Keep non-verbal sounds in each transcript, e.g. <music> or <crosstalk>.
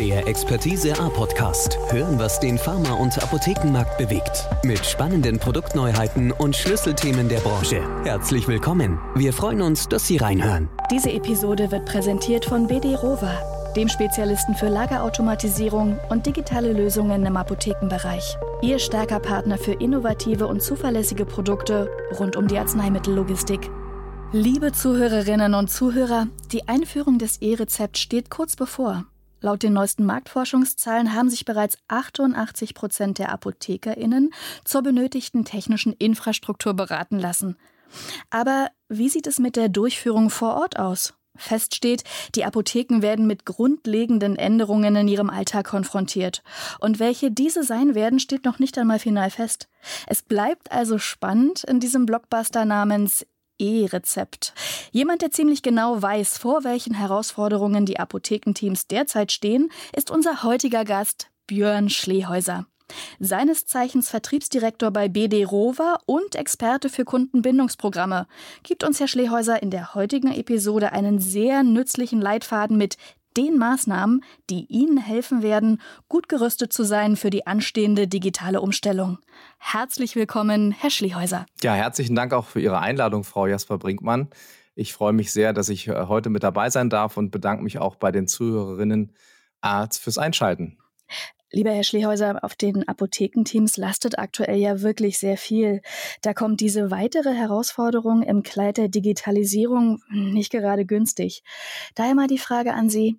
Der Expertise A Podcast. Hören, was den Pharma- und Apothekenmarkt bewegt. Mit spannenden Produktneuheiten und Schlüsselthemen der Branche. Herzlich willkommen. Wir freuen uns, dass Sie reinhören. Diese Episode wird präsentiert von BD Rova, dem Spezialisten für Lagerautomatisierung und digitale Lösungen im Apothekenbereich. Ihr starker Partner für innovative und zuverlässige Produkte rund um die Arzneimittellogistik. Liebe Zuhörerinnen und Zuhörer, die Einführung des E-Rezept steht kurz bevor. Laut den neuesten Marktforschungszahlen haben sich bereits 88 Prozent der ApothekerInnen zur benötigten technischen Infrastruktur beraten lassen. Aber wie sieht es mit der Durchführung vor Ort aus? Fest steht, die Apotheken werden mit grundlegenden Änderungen in ihrem Alltag konfrontiert. Und welche diese sein werden, steht noch nicht einmal final fest. Es bleibt also spannend in diesem Blockbuster namens E-Rezept. Jemand, der ziemlich genau weiß, vor welchen Herausforderungen die Apothekenteams derzeit stehen, ist unser heutiger Gast Björn Schlehäuser. Seines Zeichens Vertriebsdirektor bei BD Rover und Experte für Kundenbindungsprogramme, gibt uns Herr Schlehäuser in der heutigen Episode einen sehr nützlichen Leitfaden mit den Maßnahmen, die Ihnen helfen werden, gut gerüstet zu sein für die anstehende digitale Umstellung. Herzlich willkommen, Herr Schlehäuser. Ja, herzlichen Dank auch für Ihre Einladung, Frau Jasper Brinkmann. Ich freue mich sehr, dass ich äh, heute mit dabei sein darf und bedanke mich auch bei den Zuhörerinnen äh, fürs Einschalten. Lieber Herr Schlehäuser, auf den Apothekenteams lastet aktuell ja wirklich sehr viel. Da kommt diese weitere Herausforderung im Kleid der Digitalisierung nicht gerade günstig. Daher mal die Frage an Sie.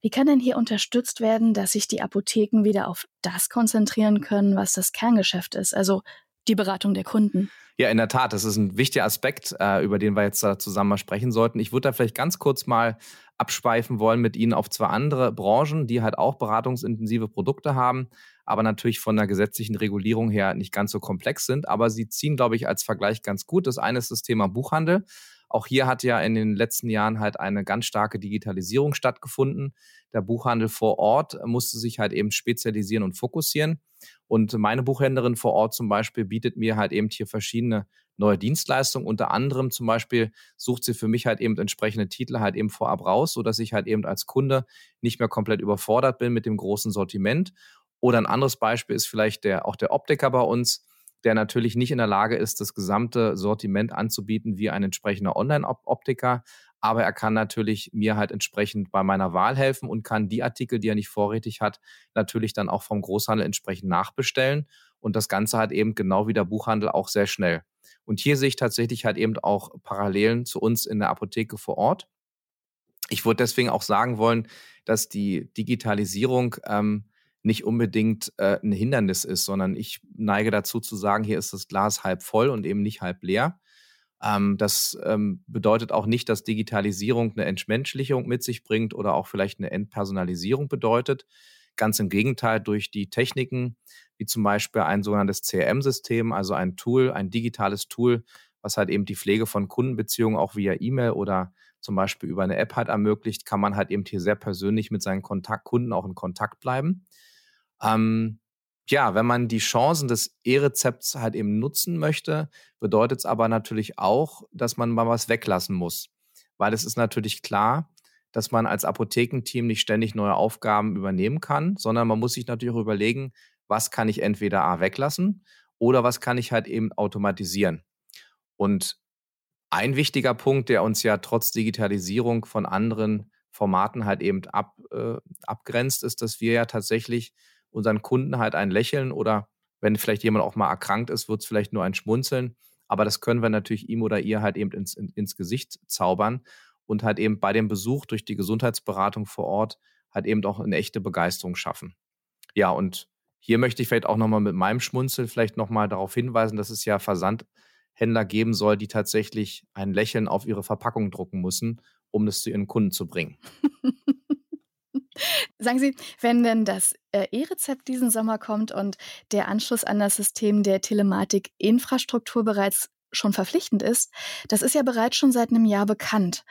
Wie kann denn hier unterstützt werden, dass sich die Apotheken wieder auf das konzentrieren können, was das Kerngeschäft ist, also die Beratung der Kunden? Ja, in der Tat, das ist ein wichtiger Aspekt, äh, über den wir jetzt zusammen mal sprechen sollten. Ich würde da vielleicht ganz kurz mal abschweifen wollen mit Ihnen auf zwei andere Branchen, die halt auch beratungsintensive Produkte haben, aber natürlich von der gesetzlichen Regulierung her nicht ganz so komplex sind. Aber sie ziehen, glaube ich, als Vergleich ganz gut. Das eine ist das Thema Buchhandel. Auch hier hat ja in den letzten Jahren halt eine ganz starke Digitalisierung stattgefunden. Der Buchhandel vor Ort musste sich halt eben spezialisieren und fokussieren. Und meine Buchhändlerin vor Ort zum Beispiel bietet mir halt eben hier verschiedene neue Dienstleistungen. Unter anderem zum Beispiel sucht sie für mich halt eben entsprechende Titel halt eben vorab raus, sodass ich halt eben als Kunde nicht mehr komplett überfordert bin mit dem großen Sortiment. Oder ein anderes Beispiel ist vielleicht der, auch der Optiker bei uns, der natürlich nicht in der Lage ist, das gesamte Sortiment anzubieten wie ein entsprechender Online-Optiker. Aber er kann natürlich mir halt entsprechend bei meiner Wahl helfen und kann die Artikel, die er nicht vorrätig hat, natürlich dann auch vom Großhandel entsprechend nachbestellen. Und das Ganze halt eben genau wie der Buchhandel auch sehr schnell. Und hier sehe ich tatsächlich halt eben auch Parallelen zu uns in der Apotheke vor Ort. Ich würde deswegen auch sagen wollen, dass die Digitalisierung ähm, nicht unbedingt äh, ein Hindernis ist, sondern ich neige dazu zu sagen, hier ist das Glas halb voll und eben nicht halb leer. Ähm, das ähm, bedeutet auch nicht, dass Digitalisierung eine Entmenschlichung mit sich bringt oder auch vielleicht eine Entpersonalisierung bedeutet. Ganz im Gegenteil, durch die Techniken, wie zum Beispiel ein sogenanntes CRM-System, also ein Tool, ein digitales Tool, was halt eben die Pflege von Kundenbeziehungen auch via E-Mail oder zum Beispiel über eine App halt ermöglicht, kann man halt eben hier sehr persönlich mit seinen Kontakt Kunden auch in Kontakt bleiben. Ähm, ja, wenn man die Chancen des E-Rezepts halt eben nutzen möchte, bedeutet es aber natürlich auch, dass man mal was weglassen muss. Weil es ist natürlich klar, dass man als Apothekenteam nicht ständig neue Aufgaben übernehmen kann, sondern man muss sich natürlich auch überlegen, was kann ich entweder A weglassen oder was kann ich halt eben automatisieren. Und ein wichtiger Punkt, der uns ja trotz Digitalisierung von anderen Formaten halt eben ab, äh, abgrenzt, ist, dass wir ja tatsächlich unseren Kunden halt ein Lächeln oder wenn vielleicht jemand auch mal erkrankt ist, wird es vielleicht nur ein Schmunzeln. Aber das können wir natürlich ihm oder ihr halt eben ins, in, ins Gesicht zaubern und halt eben bei dem Besuch durch die Gesundheitsberatung vor Ort halt eben auch eine echte Begeisterung schaffen. Ja, und hier möchte ich vielleicht auch nochmal mit meinem Schmunzel vielleicht nochmal darauf hinweisen, dass es ja Versandhändler geben soll, die tatsächlich ein Lächeln auf ihre Verpackung drucken müssen, um das zu ihren Kunden zu bringen. <laughs> Sagen Sie, wenn denn das äh, E-Rezept diesen Sommer kommt und der Anschluss an das System der Telematik-Infrastruktur bereits schon verpflichtend ist, das ist ja bereits schon seit einem Jahr bekannt.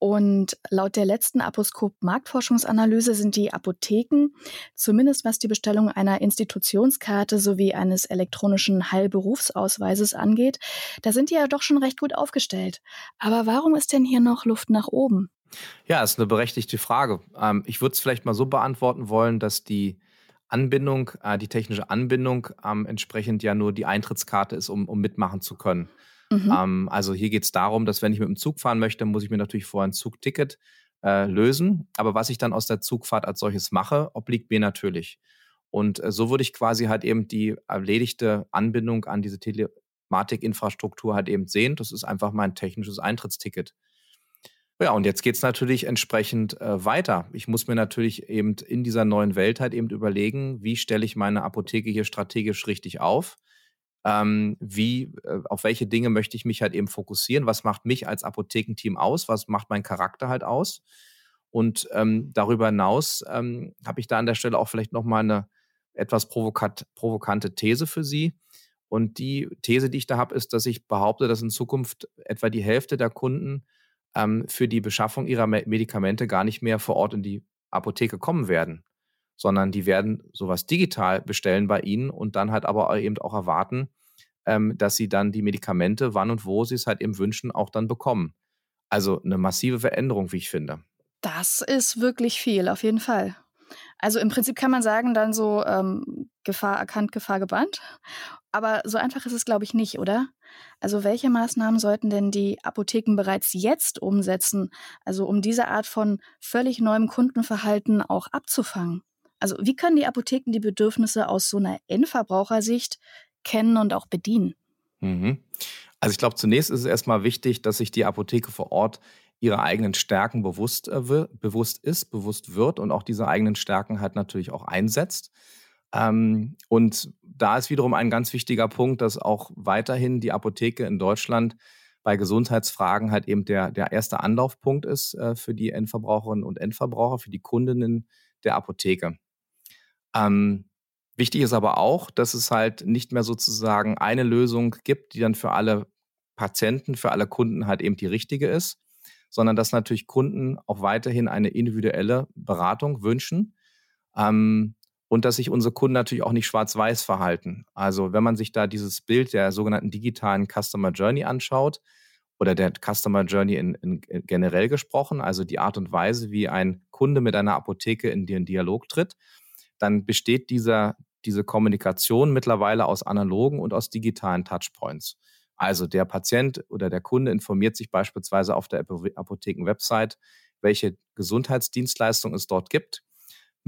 Und laut der letzten Aposkop-Marktforschungsanalyse sind die Apotheken, zumindest was die Bestellung einer Institutionskarte sowie eines elektronischen Heilberufsausweises angeht, da sind die ja doch schon recht gut aufgestellt. Aber warum ist denn hier noch Luft nach oben? Ja, ist eine berechtigte Frage. Ähm, ich würde es vielleicht mal so beantworten wollen, dass die Anbindung, äh, die technische Anbindung ähm, entsprechend ja nur die Eintrittskarte ist, um, um mitmachen zu können. Mhm. Ähm, also hier geht es darum, dass wenn ich mit dem Zug fahren möchte, muss ich mir natürlich vorher ein Zugticket äh, lösen. Aber was ich dann aus der Zugfahrt als solches mache, obliegt mir natürlich. Und äh, so würde ich quasi halt eben die erledigte Anbindung an diese Telematikinfrastruktur halt eben sehen. Das ist einfach mein technisches Eintrittsticket. Ja, und jetzt geht es natürlich entsprechend äh, weiter. Ich muss mir natürlich eben in dieser neuen Welt halt eben überlegen, wie stelle ich meine Apotheke hier strategisch richtig auf? Ähm, wie, äh, auf welche Dinge möchte ich mich halt eben fokussieren? Was macht mich als Apothekenteam aus? Was macht mein Charakter halt aus? Und ähm, darüber hinaus ähm, habe ich da an der Stelle auch vielleicht nochmal eine etwas provokante These für Sie. Und die These, die ich da habe, ist, dass ich behaupte, dass in Zukunft etwa die Hälfte der Kunden ähm, für die Beschaffung ihrer Medikamente gar nicht mehr vor Ort in die Apotheke kommen werden, sondern die werden sowas digital bestellen bei ihnen und dann halt aber eben auch erwarten, ähm, dass sie dann die Medikamente, wann und wo sie es halt eben wünschen, auch dann bekommen. Also eine massive Veränderung, wie ich finde. Das ist wirklich viel, auf jeden Fall. Also im Prinzip kann man sagen, dann so ähm, Gefahr erkannt, Gefahr gebannt. Aber so einfach ist es, glaube ich, nicht, oder? Also welche Maßnahmen sollten denn die Apotheken bereits jetzt umsetzen, also um diese Art von völlig neuem Kundenverhalten auch abzufangen? Also wie können die Apotheken die Bedürfnisse aus so einer Endverbrauchersicht kennen und auch bedienen? Mhm. Also ich glaube, zunächst ist es erstmal wichtig, dass sich die Apotheke vor Ort ihre eigenen Stärken bewusst, äh, bewusst ist, bewusst wird und auch diese eigenen Stärken halt natürlich auch einsetzt. Ähm, und da ist wiederum ein ganz wichtiger Punkt, dass auch weiterhin die Apotheke in Deutschland bei Gesundheitsfragen halt eben der, der erste Anlaufpunkt ist äh, für die Endverbraucherinnen und Endverbraucher, für die Kundinnen der Apotheke. Ähm, wichtig ist aber auch, dass es halt nicht mehr sozusagen eine Lösung gibt, die dann für alle Patienten, für alle Kunden halt eben die richtige ist, sondern dass natürlich Kunden auch weiterhin eine individuelle Beratung wünschen. Ähm, und dass sich unsere Kunden natürlich auch nicht schwarz-weiß verhalten. Also wenn man sich da dieses Bild der sogenannten digitalen Customer Journey anschaut oder der Customer Journey in, in, generell gesprochen, also die Art und Weise, wie ein Kunde mit einer Apotheke in den Dialog tritt, dann besteht dieser, diese Kommunikation mittlerweile aus analogen und aus digitalen Touchpoints. Also der Patient oder der Kunde informiert sich beispielsweise auf der Apotheken-Website, welche Gesundheitsdienstleistung es dort gibt,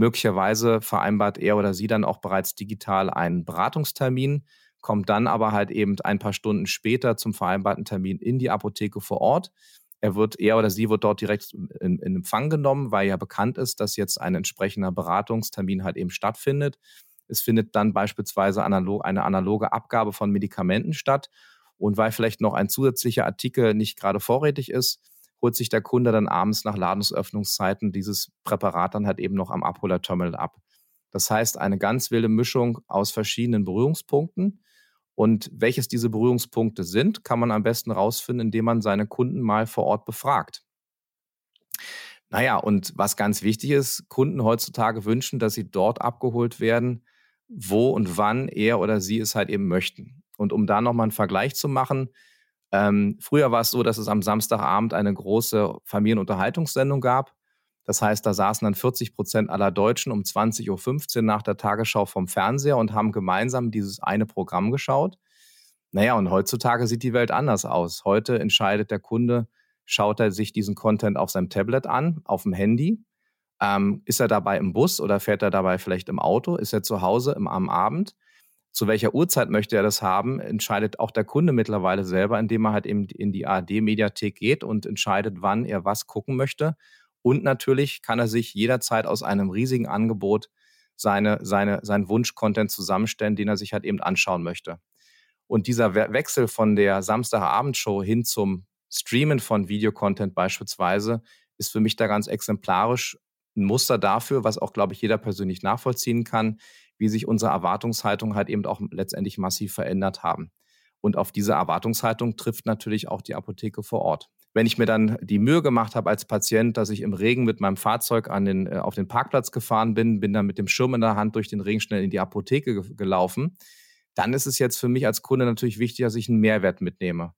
Möglicherweise vereinbart er oder sie dann auch bereits digital einen Beratungstermin, kommt dann aber halt eben ein paar Stunden später zum vereinbarten Termin in die Apotheke vor Ort. Er wird, er oder sie wird dort direkt in, in Empfang genommen, weil ja bekannt ist, dass jetzt ein entsprechender Beratungstermin halt eben stattfindet. Es findet dann beispielsweise analog, eine analoge Abgabe von Medikamenten statt. Und weil vielleicht noch ein zusätzlicher Artikel nicht gerade vorrätig ist, holt sich der Kunde dann abends nach Ladungsöffnungszeiten dieses Präparat dann halt eben noch am Abholerterminal ab. Das heißt, eine ganz wilde Mischung aus verschiedenen Berührungspunkten. Und welches diese Berührungspunkte sind, kann man am besten rausfinden, indem man seine Kunden mal vor Ort befragt. Naja, und was ganz wichtig ist, Kunden heutzutage wünschen, dass sie dort abgeholt werden, wo und wann er oder sie es halt eben möchten. Und um da nochmal einen Vergleich zu machen, ähm, früher war es so, dass es am Samstagabend eine große Familienunterhaltungssendung gab. Das heißt, da saßen dann 40 Prozent aller Deutschen um 20.15 Uhr nach der Tagesschau vom Fernseher und haben gemeinsam dieses eine Programm geschaut. Naja, und heutzutage sieht die Welt anders aus. Heute entscheidet der Kunde, schaut er sich diesen Content auf seinem Tablet an, auf dem Handy. Ähm, ist er dabei im Bus oder fährt er dabei vielleicht im Auto? Ist er zu Hause im, am Abend? Zu welcher Uhrzeit möchte er das haben, entscheidet auch der Kunde mittlerweile selber, indem er halt eben in die ARD-Mediathek geht und entscheidet, wann er was gucken möchte. Und natürlich kann er sich jederzeit aus einem riesigen Angebot seine, seine, seinen Wunsch-Content zusammenstellen, den er sich halt eben anschauen möchte. Und dieser Wechsel von der Samstagabendshow hin zum Streamen von Videocontent beispielsweise ist für mich da ganz exemplarisch ein Muster dafür, was auch, glaube ich, jeder persönlich nachvollziehen kann, wie sich unsere Erwartungshaltung halt eben auch letztendlich massiv verändert haben. Und auf diese Erwartungshaltung trifft natürlich auch die Apotheke vor Ort. Wenn ich mir dann die Mühe gemacht habe als Patient, dass ich im Regen mit meinem Fahrzeug an den, äh, auf den Parkplatz gefahren bin, bin dann mit dem Schirm in der Hand durch den Regen schnell in die Apotheke gelaufen, dann ist es jetzt für mich als Kunde natürlich wichtig, dass ich einen Mehrwert mitnehme.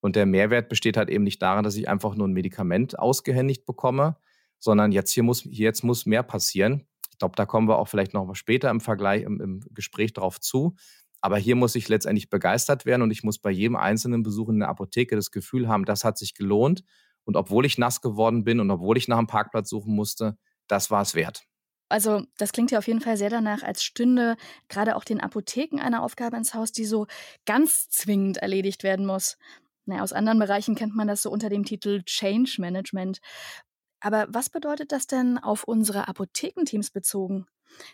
Und der Mehrwert besteht halt eben nicht darin, dass ich einfach nur ein Medikament ausgehändigt bekomme, sondern jetzt hier muss, jetzt muss mehr passieren. Ich glaube, da kommen wir auch vielleicht noch später im Vergleich, im, im Gespräch drauf zu. Aber hier muss ich letztendlich begeistert werden und ich muss bei jedem einzelnen Besuch in der Apotheke das Gefühl haben, das hat sich gelohnt. Und obwohl ich nass geworden bin und obwohl ich nach einem Parkplatz suchen musste, das war es wert. Also, das klingt ja auf jeden Fall sehr danach, als stünde gerade auch den Apotheken eine Aufgabe ins Haus, die so ganz zwingend erledigt werden muss. Naja, aus anderen Bereichen kennt man das so unter dem Titel Change Management. Aber was bedeutet das denn auf unsere Apothekenteams bezogen?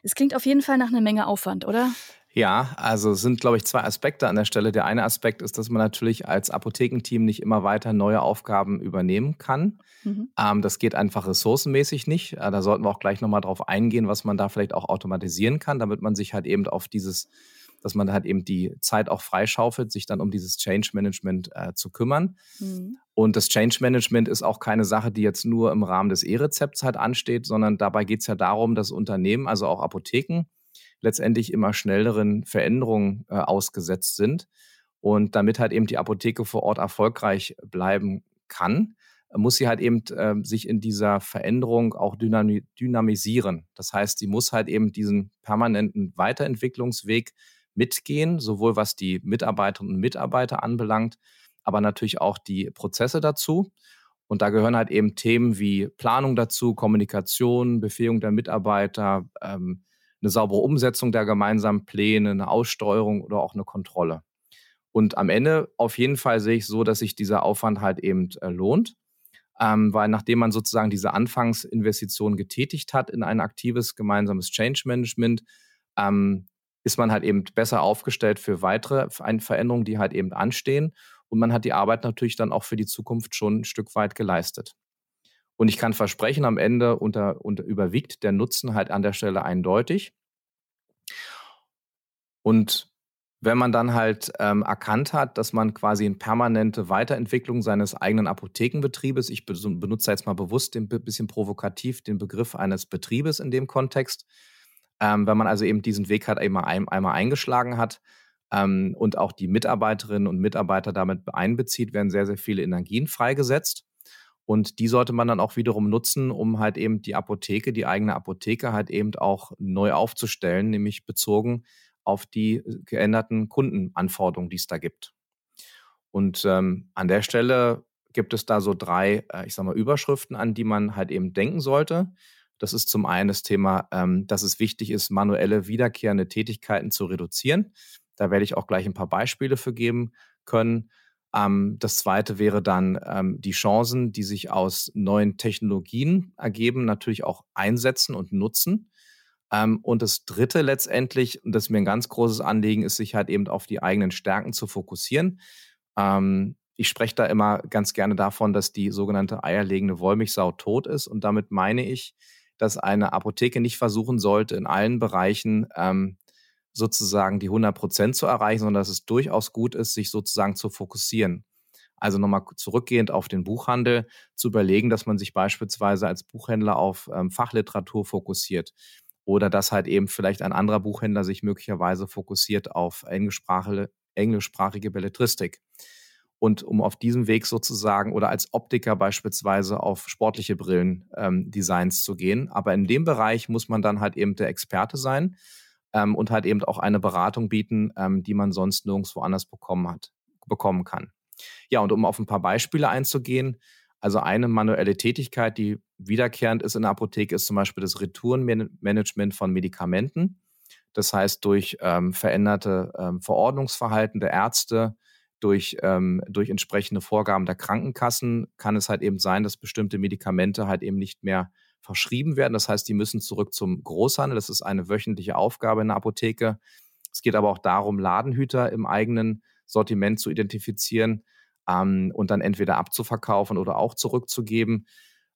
Es klingt auf jeden Fall nach einer Menge Aufwand, oder? Ja, also es sind, glaube ich, zwei Aspekte an der Stelle. Der eine Aspekt ist, dass man natürlich als Apothekenteam nicht immer weiter neue Aufgaben übernehmen kann. Mhm. Ähm, das geht einfach ressourcenmäßig nicht. Äh, da sollten wir auch gleich nochmal drauf eingehen, was man da vielleicht auch automatisieren kann, damit man sich halt eben auf dieses, dass man halt eben die Zeit auch freischaufelt, sich dann um dieses Change Management äh, zu kümmern. Mhm. Und das Change Management ist auch keine Sache, die jetzt nur im Rahmen des E-Rezepts halt ansteht, sondern dabei geht es ja darum, dass Unternehmen, also auch Apotheken, letztendlich immer schnelleren Veränderungen äh, ausgesetzt sind. Und damit halt eben die Apotheke vor Ort erfolgreich bleiben kann, muss sie halt eben äh, sich in dieser Veränderung auch dynami dynamisieren. Das heißt, sie muss halt eben diesen permanenten Weiterentwicklungsweg mitgehen, sowohl was die Mitarbeiterinnen und Mitarbeiter anbelangt, aber natürlich auch die Prozesse dazu. Und da gehören halt eben Themen wie Planung dazu, Kommunikation, Befähigung der Mitarbeiter, ähm, eine saubere Umsetzung der gemeinsamen Pläne, eine Aussteuerung oder auch eine Kontrolle. Und am Ende auf jeden Fall sehe ich so, dass sich dieser Aufwand halt eben äh, lohnt, ähm, weil nachdem man sozusagen diese Anfangsinvestition getätigt hat in ein aktives gemeinsames Change Management, ähm, ist man halt eben besser aufgestellt für weitere Veränderungen, die halt eben anstehen. Und man hat die Arbeit natürlich dann auch für die Zukunft schon ein Stück weit geleistet. Und ich kann versprechen, am Ende unter, unter überwiegt der Nutzen halt an der Stelle eindeutig. Und wenn man dann halt ähm, erkannt hat, dass man quasi eine permanente Weiterentwicklung seines eigenen Apothekenbetriebes, ich benutze jetzt mal bewusst ein bisschen provokativ den Begriff eines Betriebes in dem Kontext, ähm, wenn man also eben diesen Weg halt einmal, einmal eingeschlagen hat ähm, und auch die Mitarbeiterinnen und Mitarbeiter damit einbezieht, werden sehr, sehr viele Energien freigesetzt. Und die sollte man dann auch wiederum nutzen, um halt eben die Apotheke, die eigene Apotheke halt eben auch neu aufzustellen, nämlich bezogen auf die äh, geänderten Kundenanforderungen, die es da gibt. Und ähm, an der Stelle gibt es da so drei, äh, ich sag mal, Überschriften, an die man halt eben denken sollte. Das ist zum einen das Thema, ähm, dass es wichtig ist, manuelle wiederkehrende Tätigkeiten zu reduzieren. Da werde ich auch gleich ein paar Beispiele für geben können. Ähm, das zweite wäre dann ähm, die Chancen, die sich aus neuen Technologien ergeben, natürlich auch einsetzen und nutzen. Ähm, und das dritte letztendlich, und das ist mir ein ganz großes Anliegen, ist, sich halt eben auf die eigenen Stärken zu fokussieren. Ähm, ich spreche da immer ganz gerne davon, dass die sogenannte eierlegende Wollmilchsau tot ist. Und damit meine ich, dass eine Apotheke nicht versuchen sollte, in allen Bereichen ähm, sozusagen die 100 Prozent zu erreichen, sondern dass es durchaus gut ist, sich sozusagen zu fokussieren. Also nochmal zurückgehend auf den Buchhandel zu überlegen, dass man sich beispielsweise als Buchhändler auf ähm, Fachliteratur fokussiert oder dass halt eben vielleicht ein anderer Buchhändler sich möglicherweise fokussiert auf englischsprachige, englischsprachige Belletristik. Und um auf diesem Weg sozusagen oder als Optiker beispielsweise auf sportliche Brillen-Designs ähm, zu gehen. Aber in dem Bereich muss man dann halt eben der Experte sein ähm, und halt eben auch eine Beratung bieten, ähm, die man sonst nirgendwo anders bekommen hat, bekommen kann. Ja, und um auf ein paar Beispiele einzugehen, also eine manuelle Tätigkeit, die wiederkehrend ist in der Apotheke, ist zum Beispiel das Retourenmanagement von Medikamenten. Das heißt, durch ähm, veränderte ähm, Verordnungsverhalten der Ärzte, durch, ähm, durch entsprechende Vorgaben der Krankenkassen kann es halt eben sein, dass bestimmte Medikamente halt eben nicht mehr verschrieben werden. Das heißt, die müssen zurück zum Großhandel. Das ist eine wöchentliche Aufgabe in der Apotheke. Es geht aber auch darum, Ladenhüter im eigenen Sortiment zu identifizieren ähm, und dann entweder abzuverkaufen oder auch zurückzugeben.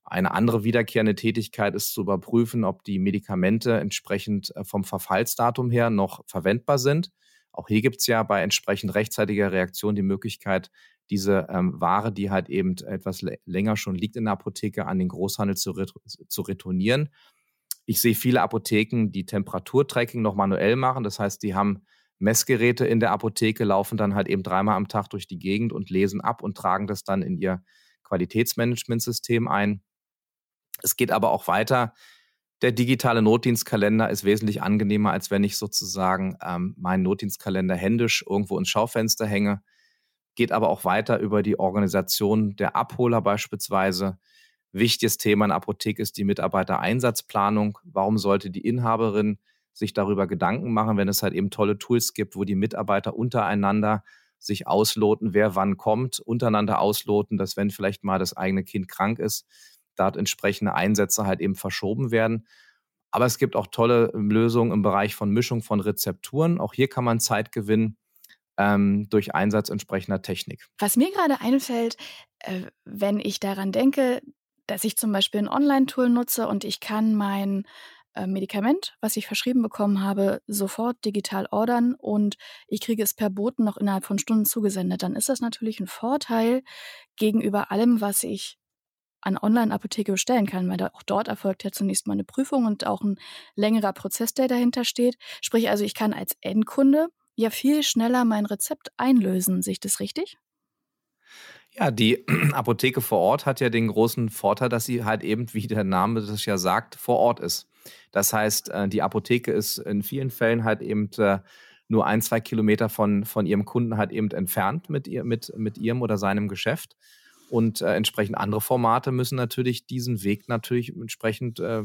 Eine andere wiederkehrende Tätigkeit ist zu überprüfen, ob die Medikamente entsprechend äh, vom Verfallsdatum her noch verwendbar sind. Auch hier gibt es ja bei entsprechend rechtzeitiger Reaktion die Möglichkeit, diese ähm, Ware, die halt eben etwas länger schon liegt in der Apotheke, an den Großhandel zu, ret zu retournieren. Ich sehe viele Apotheken, die Temperaturtracking noch manuell machen. Das heißt, die haben Messgeräte in der Apotheke laufen dann halt eben dreimal am Tag durch die Gegend und lesen ab und tragen das dann in ihr Qualitätsmanagementsystem ein. Es geht aber auch weiter. Der digitale Notdienstkalender ist wesentlich angenehmer, als wenn ich sozusagen ähm, meinen Notdienstkalender händisch irgendwo ins Schaufenster hänge. Geht aber auch weiter über die Organisation der Abholer beispielsweise. Wichtiges Thema in der Apotheke ist die Mitarbeitereinsatzplanung. Warum sollte die Inhaberin sich darüber Gedanken machen, wenn es halt eben tolle Tools gibt, wo die Mitarbeiter untereinander sich ausloten, wer wann kommt, untereinander ausloten, dass wenn vielleicht mal das eigene Kind krank ist, dort entsprechende Einsätze halt eben verschoben werden. Aber es gibt auch tolle ähm, Lösungen im Bereich von Mischung von Rezepturen. Auch hier kann man Zeit gewinnen ähm, durch Einsatz entsprechender Technik. Was mir gerade einfällt, äh, wenn ich daran denke, dass ich zum Beispiel ein Online-Tool nutze und ich kann mein äh, Medikament, was ich verschrieben bekommen habe, sofort digital ordern und ich kriege es per Boten noch innerhalb von Stunden zugesendet, dann ist das natürlich ein Vorteil gegenüber allem, was ich an Online-Apotheke bestellen kann, weil auch dort erfolgt ja zunächst mal eine Prüfung und auch ein längerer Prozess, der dahinter steht. Sprich also, ich kann als Endkunde ja viel schneller mein Rezept einlösen. Sehe ich das richtig? Ja, die <clears throat> Apotheke vor Ort hat ja den großen Vorteil, dass sie halt eben, wie der Name das ja sagt, vor Ort ist. Das heißt, äh, die Apotheke ist in vielen Fällen halt eben äh, nur ein, zwei Kilometer von, von ihrem Kunden halt eben entfernt mit, ihr, mit, mit ihrem oder seinem Geschäft. Und äh, entsprechend andere Formate müssen natürlich diesen Weg natürlich entsprechend äh,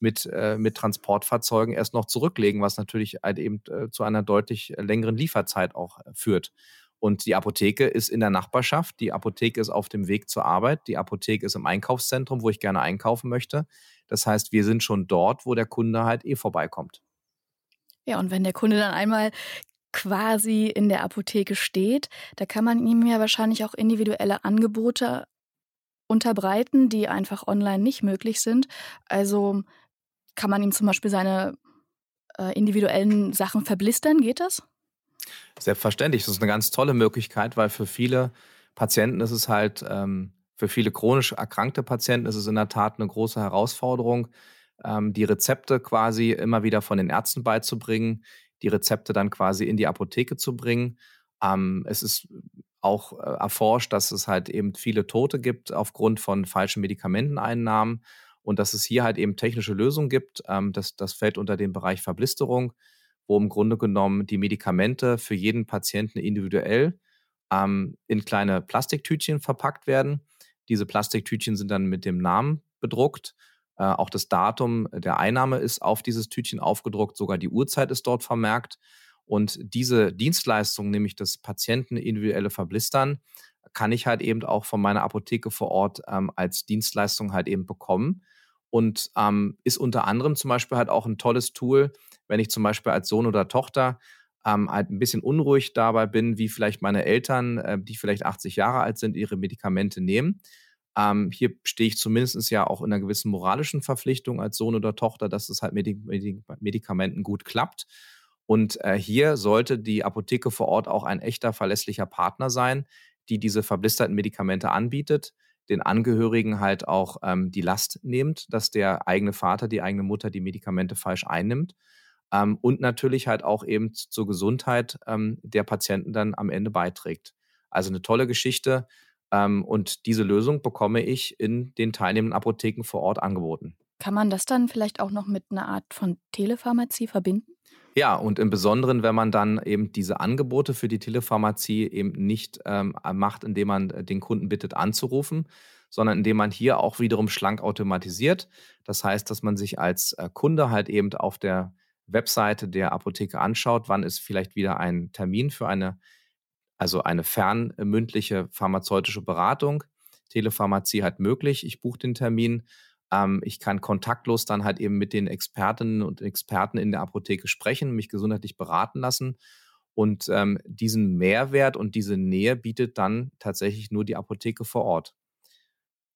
mit, äh, mit Transportfahrzeugen erst noch zurücklegen, was natürlich halt eben äh, zu einer deutlich längeren Lieferzeit auch führt. Und die Apotheke ist in der Nachbarschaft, die Apotheke ist auf dem Weg zur Arbeit, die Apotheke ist im Einkaufszentrum, wo ich gerne einkaufen möchte. Das heißt, wir sind schon dort, wo der Kunde halt eh vorbeikommt. Ja, und wenn der Kunde dann einmal quasi in der Apotheke steht, da kann man ihm ja wahrscheinlich auch individuelle Angebote unterbreiten, die einfach online nicht möglich sind. Also kann man ihm zum Beispiel seine äh, individuellen Sachen verblistern, geht das? Selbstverständlich, das ist eine ganz tolle Möglichkeit, weil für viele Patienten ist es halt ähm, für viele chronisch erkrankte Patienten ist es in der Tat eine große Herausforderung, ähm, die Rezepte quasi immer wieder von den Ärzten beizubringen, die Rezepte dann quasi in die Apotheke zu bringen. Ähm, es ist auch äh, erforscht, dass es halt eben viele Tote gibt aufgrund von falschen Medikamenteneinnahmen und dass es hier halt eben technische Lösungen gibt. Ähm, das, das fällt unter den Bereich Verblisterung, wo im Grunde genommen die Medikamente für jeden Patienten individuell in kleine Plastiktütchen verpackt werden diese Plastiktütchen sind dann mit dem Namen bedruckt. Äh, auch das Datum der Einnahme ist auf dieses Tütchen aufgedruckt, sogar die Uhrzeit ist dort vermerkt. Und diese Dienstleistung, nämlich das Patienten individuelle Verblistern, kann ich halt eben auch von meiner Apotheke vor Ort ähm, als Dienstleistung halt eben bekommen. Und ähm, ist unter anderem zum Beispiel halt auch ein tolles Tool, wenn ich zum Beispiel als Sohn oder Tochter ähm, halt ein bisschen unruhig dabei bin, wie vielleicht meine Eltern, äh, die vielleicht 80 Jahre alt sind, ihre Medikamente nehmen. Ähm, hier stehe ich zumindest ja auch in einer gewissen moralischen Verpflichtung als Sohn oder Tochter, dass es halt mit den Medikamenten gut klappt. Und äh, hier sollte die Apotheke vor Ort auch ein echter, verlässlicher Partner sein, die diese verblisterten Medikamente anbietet, den Angehörigen halt auch ähm, die Last nimmt, dass der eigene Vater, die eigene Mutter die Medikamente falsch einnimmt ähm, und natürlich halt auch eben zur Gesundheit ähm, der Patienten dann am Ende beiträgt. Also eine tolle Geschichte und diese Lösung bekomme ich in den teilnehmenden Apotheken vor Ort angeboten. Kann man das dann vielleicht auch noch mit einer Art von Telepharmazie verbinden? Ja, und im Besonderen, wenn man dann eben diese Angebote für die Telepharmazie eben nicht ähm, macht, indem man den Kunden bittet anzurufen, sondern indem man hier auch wiederum schlank automatisiert. Das heißt, dass man sich als äh, Kunde halt eben auf der Webseite der Apotheke anschaut, wann ist vielleicht wieder ein Termin für eine, also eine fernmündliche pharmazeutische Beratung. Telepharmazie halt möglich. Ich buche den Termin. Ähm, ich kann kontaktlos dann halt eben mit den Expertinnen und Experten in der Apotheke sprechen, mich gesundheitlich beraten lassen. Und ähm, diesen Mehrwert und diese Nähe bietet dann tatsächlich nur die Apotheke vor Ort.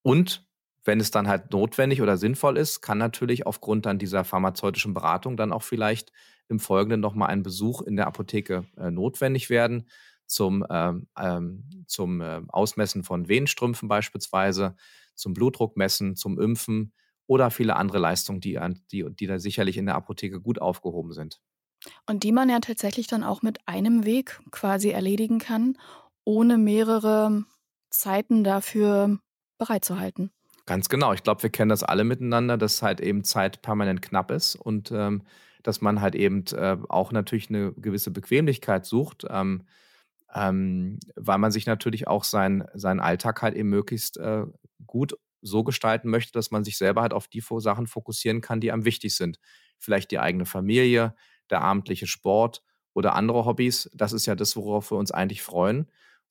Und wenn es dann halt notwendig oder sinnvoll ist, kann natürlich aufgrund dann dieser pharmazeutischen Beratung dann auch vielleicht im Folgenden nochmal ein Besuch in der Apotheke äh, notwendig werden zum, ähm, ähm, zum äh, Ausmessen von Venenstrümpfen beispielsweise, zum Blutdruckmessen, zum Impfen oder viele andere Leistungen, die, die, die da sicherlich in der Apotheke gut aufgehoben sind. Und die man ja tatsächlich dann auch mit einem Weg quasi erledigen kann, ohne mehrere Zeiten dafür bereitzuhalten. Ganz genau. Ich glaube, wir kennen das alle miteinander, dass halt eben Zeit permanent knapp ist und ähm, dass man halt eben äh, auch natürlich eine gewisse Bequemlichkeit sucht, ähm, ähm, weil man sich natürlich auch sein, seinen Alltag halt eben möglichst äh, gut so gestalten möchte, dass man sich selber halt auf die Sachen fokussieren kann, die am wichtig sind. Vielleicht die eigene Familie, der abendliche Sport oder andere Hobbys. Das ist ja das, worauf wir uns eigentlich freuen.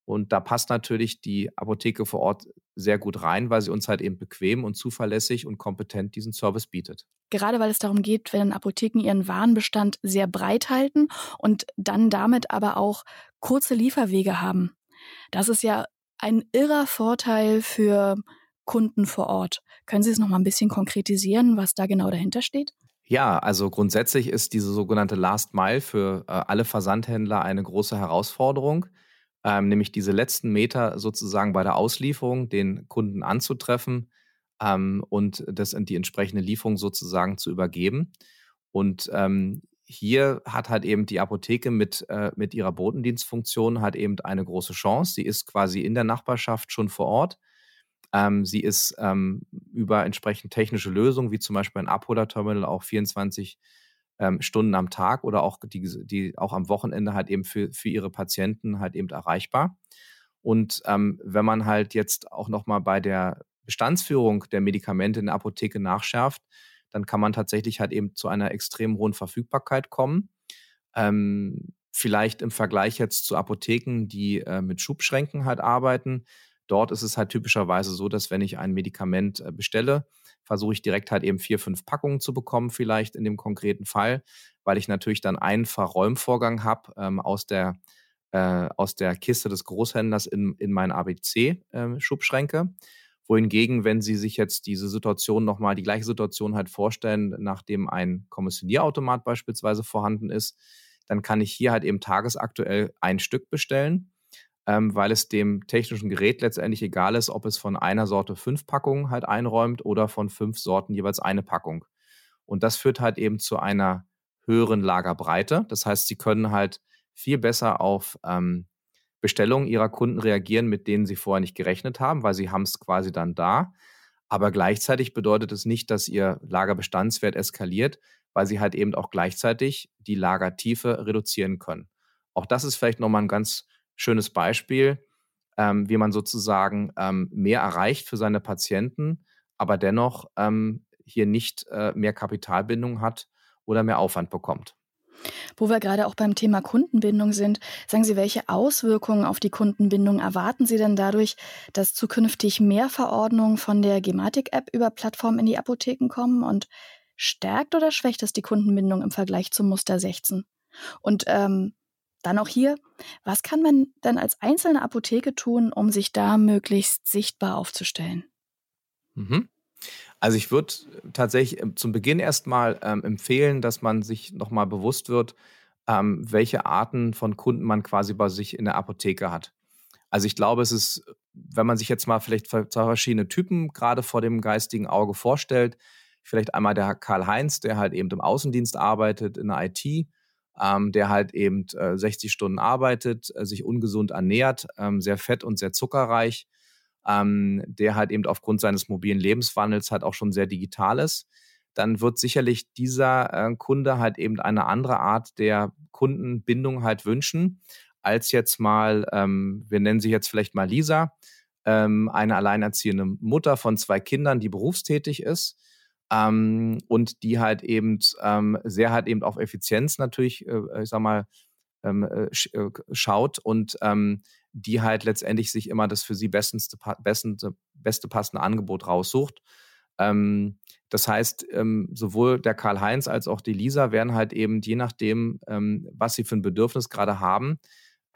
Und da passt natürlich die Apotheke vor Ort sehr gut rein, weil sie uns halt eben bequem und zuverlässig und kompetent diesen Service bietet. Gerade weil es darum geht, wenn Apotheken ihren Warenbestand sehr breit halten und dann damit aber auch kurze Lieferwege haben. Das ist ja ein irrer Vorteil für Kunden vor Ort. Können Sie es noch mal ein bisschen konkretisieren, was da genau dahinter steht? Ja, also grundsätzlich ist diese sogenannte Last Mile für äh, alle Versandhändler eine große Herausforderung ähm, nämlich diese letzten Meter sozusagen bei der Auslieferung den Kunden anzutreffen ähm, und das die entsprechende Lieferung sozusagen zu übergeben. Und ähm, hier hat halt eben die Apotheke mit, äh, mit ihrer Botendienstfunktion halt eben eine große Chance. Sie ist quasi in der Nachbarschaft schon vor Ort. Ähm, sie ist ähm, über entsprechend technische Lösungen, wie zum Beispiel ein Abholerterminal, auch 24 ähm, Stunden am Tag oder auch die, die auch am Wochenende halt eben für, für ihre Patienten halt eben erreichbar. Und ähm, wenn man halt jetzt auch nochmal bei der Bestandsführung der Medikamente in der Apotheke nachschärft, dann kann man tatsächlich halt eben zu einer extrem hohen Verfügbarkeit kommen. Ähm, vielleicht im Vergleich jetzt zu Apotheken, die äh, mit Schubschränken halt arbeiten. Dort ist es halt typischerweise so, dass wenn ich ein Medikament äh, bestelle, versuche ich direkt halt eben vier, fünf Packungen zu bekommen, vielleicht in dem konkreten Fall, weil ich natürlich dann einen Verräumvorgang habe ähm, aus der äh, aus der Kiste des Großhändlers in, in meine ABC-Schubschränke. Ähm, Wohingegen, wenn Sie sich jetzt diese Situation nochmal, die gleiche Situation halt vorstellen, nachdem ein Kommissionierautomat beispielsweise vorhanden ist, dann kann ich hier halt eben tagesaktuell ein Stück bestellen ähm, weil es dem technischen Gerät letztendlich egal ist, ob es von einer Sorte fünf Packungen halt einräumt oder von fünf Sorten jeweils eine Packung. Und das führt halt eben zu einer höheren Lagerbreite. Das heißt, sie können halt viel besser auf ähm, Bestellungen ihrer Kunden reagieren, mit denen sie vorher nicht gerechnet haben, weil sie haben es quasi dann da. Aber gleichzeitig bedeutet es nicht, dass ihr Lagerbestandswert eskaliert, weil sie halt eben auch gleichzeitig die Lagertiefe reduzieren können. Auch das ist vielleicht nochmal ein ganz schönes Beispiel, ähm, wie man sozusagen ähm, mehr erreicht für seine Patienten, aber dennoch ähm, hier nicht äh, mehr Kapitalbindung hat oder mehr Aufwand bekommt. Wo wir gerade auch beim Thema Kundenbindung sind, sagen Sie, welche Auswirkungen auf die Kundenbindung erwarten Sie denn dadurch, dass zukünftig mehr Verordnungen von der Gematik-App über Plattformen in die Apotheken kommen und stärkt oder schwächt es die Kundenbindung im Vergleich zum Muster 16? Und ähm, dann auch hier, was kann man denn als einzelne Apotheke tun, um sich da möglichst sichtbar aufzustellen? Mhm. Also ich würde tatsächlich ähm, zum Beginn erstmal ähm, empfehlen, dass man sich nochmal bewusst wird, ähm, welche Arten von Kunden man quasi bei sich in der Apotheke hat. Also ich glaube, es ist, wenn man sich jetzt mal vielleicht zwei verschiedene Typen gerade vor dem geistigen Auge vorstellt, vielleicht einmal der Karl-Heinz, der halt eben im Außendienst arbeitet, in der IT, ähm, der halt eben äh, 60 Stunden arbeitet, äh, sich ungesund ernährt, ähm, sehr fett und sehr zuckerreich, ähm, der halt eben aufgrund seines mobilen Lebenswandels halt auch schon sehr digital ist, dann wird sicherlich dieser äh, Kunde halt eben eine andere Art der Kundenbindung halt wünschen, als jetzt mal, ähm, wir nennen sie jetzt vielleicht mal Lisa, ähm, eine alleinerziehende Mutter von zwei Kindern, die berufstätig ist ähm, und die halt eben ähm, sehr halt eben auf Effizienz natürlich, äh, ich sag mal, ähm, äh, sch äh, schaut und ähm, die halt letztendlich sich immer das für sie besteste, bestende, beste passende Angebot raussucht. Ähm, das heißt, ähm, sowohl der Karl-Heinz als auch die Lisa werden halt eben, je nachdem, was sie für ein Bedürfnis gerade haben,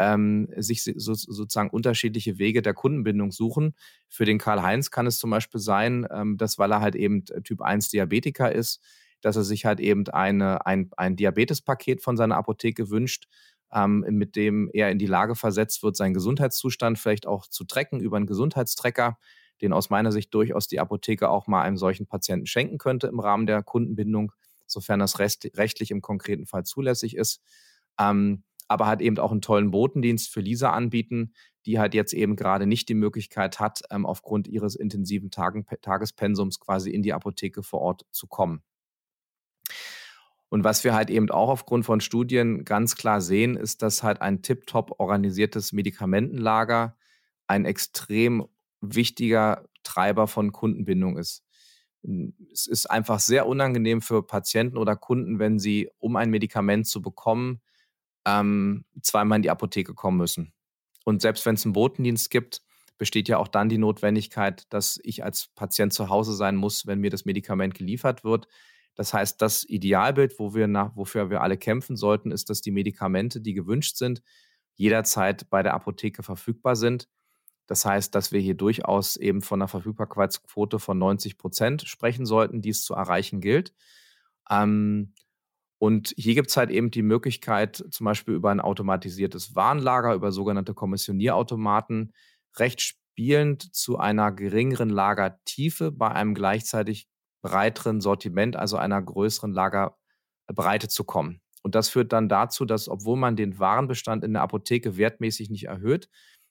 ähm, sich so, sozusagen unterschiedliche Wege der Kundenbindung suchen. Für den Karl-Heinz kann es zum Beispiel sein, ähm, dass weil er halt eben Typ 1 Diabetiker ist, dass er sich halt eben eine, ein, ein Diabetespaket von seiner Apotheke wünscht, ähm, mit dem er in die Lage versetzt wird, seinen Gesundheitszustand vielleicht auch zu tracken über einen Gesundheitstrecker, den aus meiner Sicht durchaus die Apotheke auch mal einem solchen Patienten schenken könnte im Rahmen der Kundenbindung sofern das rechtlich im konkreten Fall zulässig ist. Ähm, aber halt eben auch einen tollen Botendienst für Lisa anbieten, die halt jetzt eben gerade nicht die Möglichkeit hat, ähm, aufgrund ihres intensiven Tagen, Tagespensums quasi in die Apotheke vor Ort zu kommen. Und was wir halt eben auch aufgrund von Studien ganz klar sehen, ist, dass halt ein tiptop organisiertes Medikamentenlager ein extrem wichtiger Treiber von Kundenbindung ist. Es ist einfach sehr unangenehm für Patienten oder Kunden, wenn sie, um ein Medikament zu bekommen, ähm, zweimal in die Apotheke kommen müssen. Und selbst wenn es einen Botendienst gibt, besteht ja auch dann die Notwendigkeit, dass ich als Patient zu Hause sein muss, wenn mir das Medikament geliefert wird. Das heißt, das Idealbild, wo wir nach, wofür wir alle kämpfen sollten, ist, dass die Medikamente, die gewünscht sind, jederzeit bei der Apotheke verfügbar sind. Das heißt, dass wir hier durchaus eben von einer Verfügbarkeitsquote von 90 Prozent sprechen sollten, die es zu erreichen gilt. Ähm, und hier gibt es halt eben die Möglichkeit, zum Beispiel über ein automatisiertes Warenlager, über sogenannte Kommissionierautomaten, recht spielend zu einer geringeren Lagertiefe bei einem gleichzeitig breiteren Sortiment, also einer größeren Lagerbreite zu kommen. Und das führt dann dazu, dass obwohl man den Warenbestand in der Apotheke wertmäßig nicht erhöht,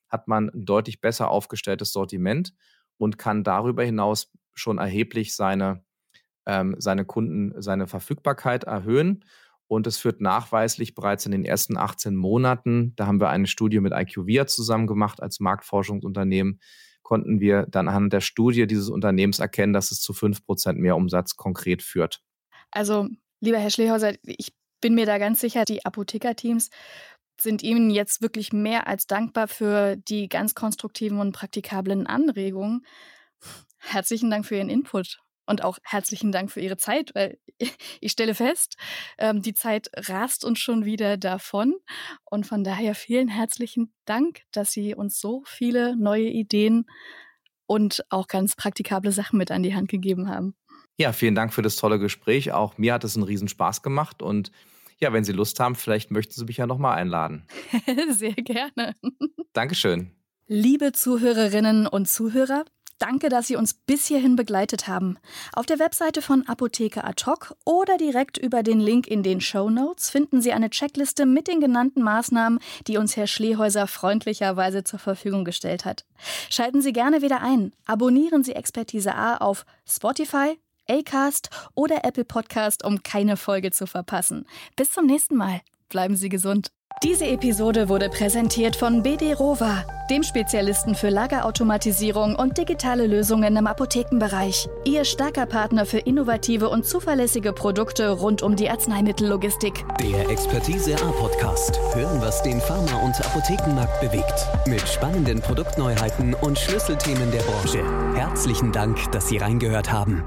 hat man ein deutlich besser aufgestelltes Sortiment und kann darüber hinaus schon erheblich seine ähm, seine Kunden, seine Verfügbarkeit erhöhen. Und es führt nachweislich bereits in den ersten 18 Monaten, da haben wir eine Studie mit IQVIA zusammen gemacht als Marktforschungsunternehmen, konnten wir dann anhand der Studie dieses Unternehmens erkennen, dass es zu 5% mehr Umsatz konkret führt. Also, lieber Herr Schlehhauser, ich bin mir da ganz sicher, die Apothekerteams sind Ihnen jetzt wirklich mehr als dankbar für die ganz konstruktiven und praktikablen Anregungen. Herzlichen Dank für Ihren Input. Und auch herzlichen Dank für Ihre Zeit, weil <laughs> ich stelle fest, ähm, die Zeit rast uns schon wieder davon. Und von daher vielen herzlichen Dank, dass Sie uns so viele neue Ideen und auch ganz praktikable Sachen mit an die Hand gegeben haben. Ja, vielen Dank für das tolle Gespräch. Auch mir hat es einen Riesenspaß gemacht und ja, wenn Sie Lust haben, vielleicht möchten Sie mich ja nochmal einladen. <laughs> Sehr gerne. Dankeschön. Liebe Zuhörerinnen und Zuhörer, Danke, dass Sie uns bis hierhin begleitet haben. Auf der Webseite von Apotheke Ad hoc oder direkt über den Link in den Show Notes finden Sie eine Checkliste mit den genannten Maßnahmen, die uns Herr Schlehäuser freundlicherweise zur Verfügung gestellt hat. Schalten Sie gerne wieder ein. Abonnieren Sie Expertise A auf Spotify, Acast oder Apple Podcast, um keine Folge zu verpassen. Bis zum nächsten Mal. Bleiben Sie gesund. Diese Episode wurde präsentiert von BD Rova, dem Spezialisten für Lagerautomatisierung und digitale Lösungen im Apothekenbereich. Ihr starker Partner für innovative und zuverlässige Produkte rund um die Arzneimittellogistik. Der Expertise A Podcast. Hören, was den Pharma- und Apothekenmarkt bewegt. Mit spannenden Produktneuheiten und Schlüsselthemen der Branche. Herzlichen Dank, dass Sie reingehört haben.